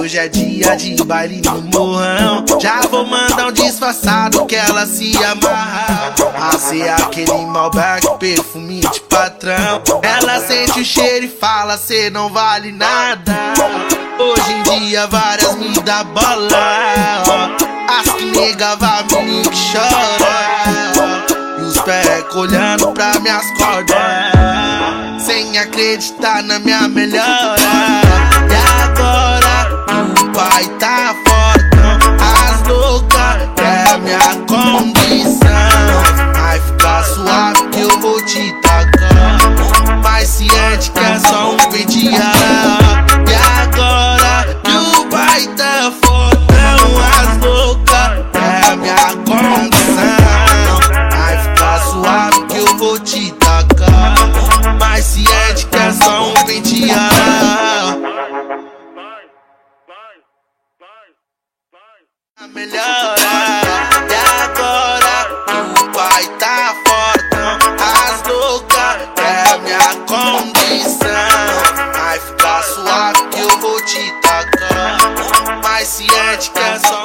hoje é dia de baile no morrão. Já vou mandar um disfarçado que ela se amarra. A ser aquele Malbec, perfume de patrão. Ela sente o cheiro e fala: cê não vale nada. Hoje em dia várias me dá bola. As que nega vai menino que chora. E os pés olhando pra minhas cordas. Sem acreditar na minha melhora. Te. Mas ciente que é só um penteado. E agora que o pai tá fortão. As loucas é minha condição. Vai ficar suave que eu vou te tacar. Mas ciente que é só um penteado. A melhor lição. Vai ficar suave que eu vou te tacar. Mas ciente é que é só